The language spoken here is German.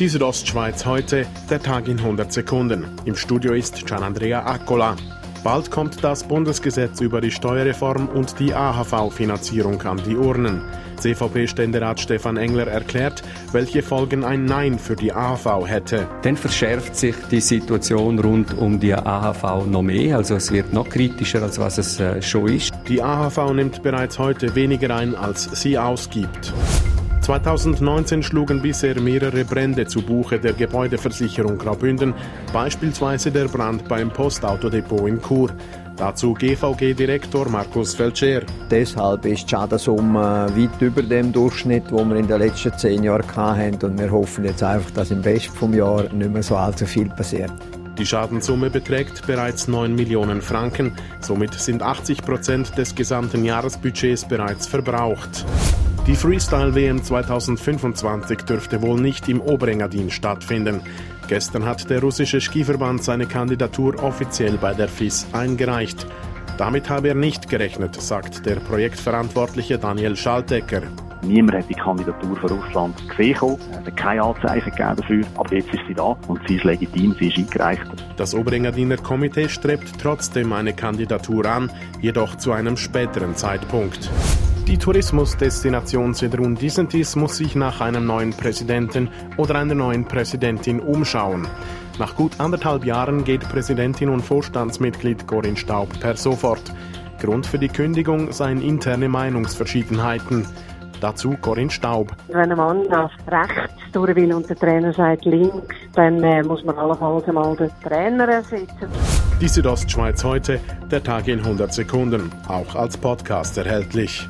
Die Südostschweiz heute, der Tag in 100 Sekunden. Im Studio ist Gianandrea Accola. Bald kommt das Bundesgesetz über die Steuerreform und die AHV-Finanzierung an die Urnen. CVP-Ständerat Stefan Engler erklärt, welche Folgen ein Nein für die AHV hätte. Dann verschärft sich die Situation rund um die AHV noch mehr, also es wird noch kritischer, als was es äh, schon ist. Die AHV nimmt bereits heute weniger ein, als sie ausgibt. 2019 schlugen bisher mehrere Brände zu Buche der Gebäudeversicherung Graubünden, beispielsweise der Brand beim Postautodepot in Chur. Dazu GVG-Direktor Markus Feltscher. Deshalb ist die Schadenssumme weit über dem Durchschnitt, den wir in den letzten zehn Jahren hatten. Und wir hoffen jetzt einfach, dass im Rest des Jahres nicht mehr so allzu viel passiert. Die Schadenssumme beträgt bereits 9 Millionen Franken. Somit sind 80 Prozent des gesamten Jahresbudgets bereits verbraucht. Die Freestyle-WM 2025 dürfte wohl nicht im Oberengadin stattfinden. Gestern hat der russische Skiverband seine Kandidatur offiziell bei der FIS eingereicht. Damit habe er nicht gerechnet, sagt der Projektverantwortliche Daniel Schaltecker. Niemand hat die Kandidatur von Russland gesehen. Es hat keine Anzeichen gegeben dafür. Aber jetzt ist sie da und sie ist legitim, sie ist eingereicht. Das Oberengadiner Komitee strebt trotzdem eine Kandidatur an, jedoch zu einem späteren Zeitpunkt. Die Tourismusdestination Sedrun Disentis muss sich nach einem neuen Präsidenten oder einer neuen Präsidentin umschauen. Nach gut anderthalb Jahren geht Präsidentin und Vorstandsmitglied Corinne Staub per sofort. Grund für die Kündigung seien interne Meinungsverschiedenheiten. Dazu Corinne Staub. Wenn ein Mann nach rechts durch will und der Trainer sagt links, dann äh, muss man allenfalls einmal den Trainer ersetzen. Die Südostschweiz heute, der Tag in 100 Sekunden, auch als Podcast erhältlich.